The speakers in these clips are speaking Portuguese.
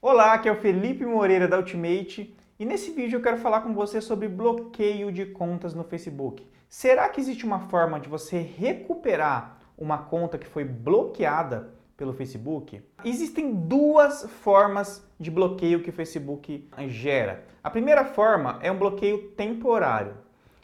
Olá, aqui é o Felipe Moreira da Ultimate e nesse vídeo eu quero falar com você sobre bloqueio de contas no Facebook. Será que existe uma forma de você recuperar uma conta que foi bloqueada pelo Facebook? Existem duas formas de bloqueio que o Facebook gera. A primeira forma é um bloqueio temporário.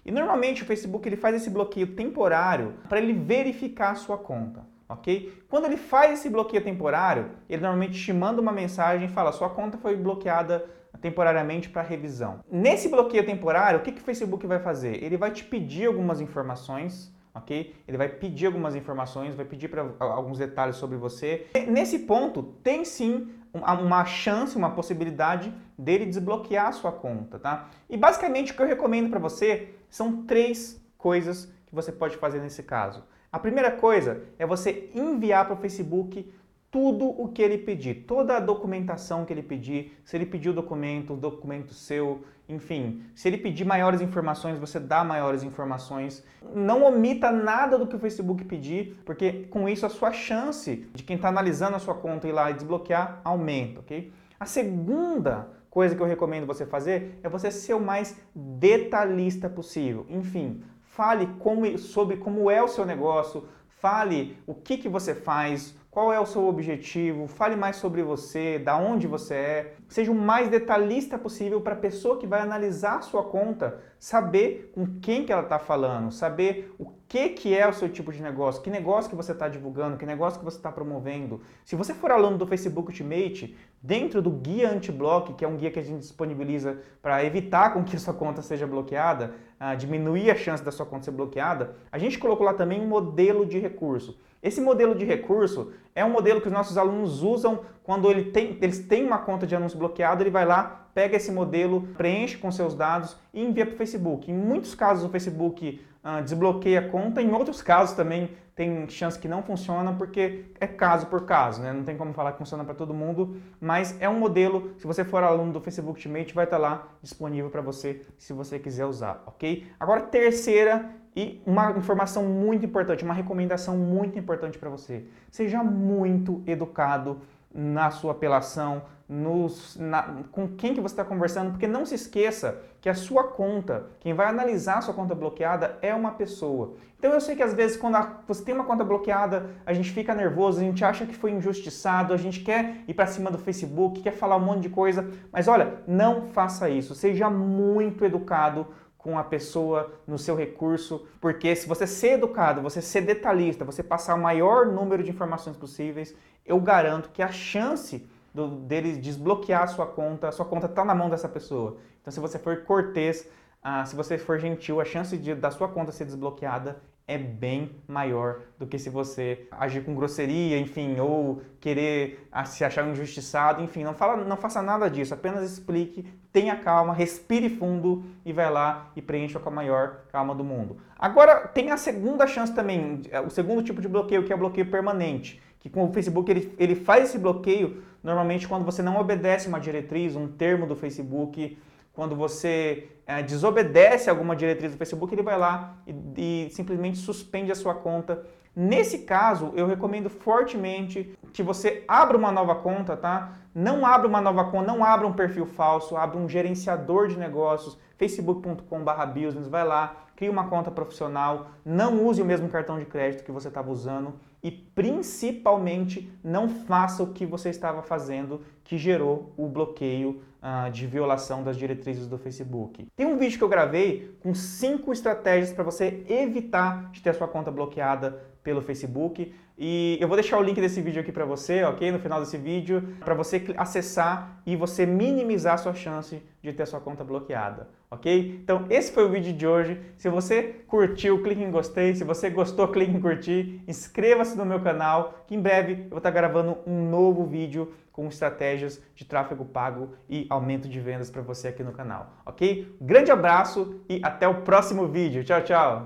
E normalmente o Facebook ele faz esse bloqueio temporário para ele verificar a sua conta ok? Quando ele faz esse bloqueio temporário, ele normalmente te manda uma mensagem e fala: sua conta foi bloqueada temporariamente para revisão. Nesse bloqueio temporário, o que, que o Facebook vai fazer? Ele vai te pedir algumas informações, ok? Ele vai pedir algumas informações, vai pedir para alguns detalhes sobre você. Nesse ponto, tem sim uma chance, uma possibilidade dele desbloquear a sua conta, tá? E basicamente o que eu recomendo para você são três coisas que você pode fazer nesse caso. A primeira coisa é você enviar para o Facebook tudo o que ele pedir, toda a documentação que ele pedir, se ele pedir o documento, o documento seu, enfim, se ele pedir maiores informações, você dá maiores informações. Não omita nada do que o Facebook pedir, porque com isso a sua chance de quem está analisando a sua conta ir lá e desbloquear aumenta, ok? A segunda coisa que eu recomendo você fazer é você ser o mais detalhista possível. Enfim, Fale como, sobre como é o seu negócio, fale o que, que você faz, qual é o seu objetivo, fale mais sobre você, da onde você é. Seja o mais detalhista possível para a pessoa que vai analisar a sua conta saber com quem que ela está falando, saber o que, que é o seu tipo de negócio, que negócio que você está divulgando, que negócio que você está promovendo. Se você for aluno do Facebook Ultimate, dentro do guia anti-block, que é um guia que a gente disponibiliza para evitar com que a sua conta seja bloqueada, uh, diminuir a chance da sua conta ser bloqueada, a gente colocou lá também um modelo de recurso. Esse modelo de recurso é um modelo que os nossos alunos usam quando ele tem, eles têm uma conta de anúncio bloqueado, ele vai lá, pega esse modelo, preenche com seus dados e envia para o Facebook. Em muitos casos o Facebook uh, desbloqueia a conta, em outros casos também tem chance que não funciona porque é caso por caso, né? Não tem como falar que funciona para todo mundo, mas é um modelo, se você for aluno do Facebook Ultimate, vai estar tá lá disponível para você se você quiser usar, ok? Agora, terceira e uma informação muito importante, uma recomendação muito importante para você. Seja muito educado na sua apelação, nos, na, com quem que você está conversando, porque não se esqueça que a sua conta, quem vai analisar a sua conta bloqueada é uma pessoa. Então eu sei que às vezes quando a, você tem uma conta bloqueada, a gente fica nervoso, a gente acha que foi injustiçado, a gente quer ir para cima do Facebook, quer falar um monte de coisa, mas olha, não faça isso. Seja muito educado com a pessoa no seu recurso, porque se você ser educado, você ser detalhista, você passar o maior número de informações possíveis, eu garanto que a chance do, dele desbloquear a sua conta, a sua conta está na mão dessa pessoa. Então, se você for cortês, ah, se você for gentil, a chance de, da sua conta ser desbloqueada é bem maior do que se você agir com grosseria, enfim, ou querer se achar injustiçado, enfim, não, fala, não faça nada disso, apenas explique, tenha calma, respire fundo e vai lá e preencha com a maior calma do mundo. Agora, tem a segunda chance também, é, o segundo tipo de bloqueio, que é o bloqueio permanente, que com o Facebook ele, ele faz esse bloqueio normalmente quando você não obedece uma diretriz, um termo do Facebook, quando você é, desobedece alguma diretriz do Facebook, ele vai lá e, e, simplesmente suspende a sua conta. Nesse caso, eu recomendo fortemente que você abra uma nova conta, tá? Não abra uma nova conta, não abra um perfil falso, abra um gerenciador de negócios, facebook.com/business, vai lá, cria uma conta profissional, não use o mesmo cartão de crédito que você estava usando e principalmente não faça o que você estava fazendo que gerou o bloqueio uh, de violação das diretrizes do Facebook. Tem um vídeo que eu gravei com cinco estratégias para você evitar de ter a sua conta bloqueada pelo Facebook. E eu vou deixar o link desse vídeo aqui para você, ok? No final desse vídeo, para você acessar e você minimizar a sua chance de ter sua conta bloqueada, ok? Então, esse foi o vídeo de hoje. Se você curtiu, clique em gostei. Se você gostou, clique em curtir. Inscreva-se no meu canal, que em breve eu vou estar gravando um novo vídeo com estratégias de tráfego pago e aumento de vendas para você aqui no canal, ok? Grande abraço e até o próximo vídeo. Tchau, tchau!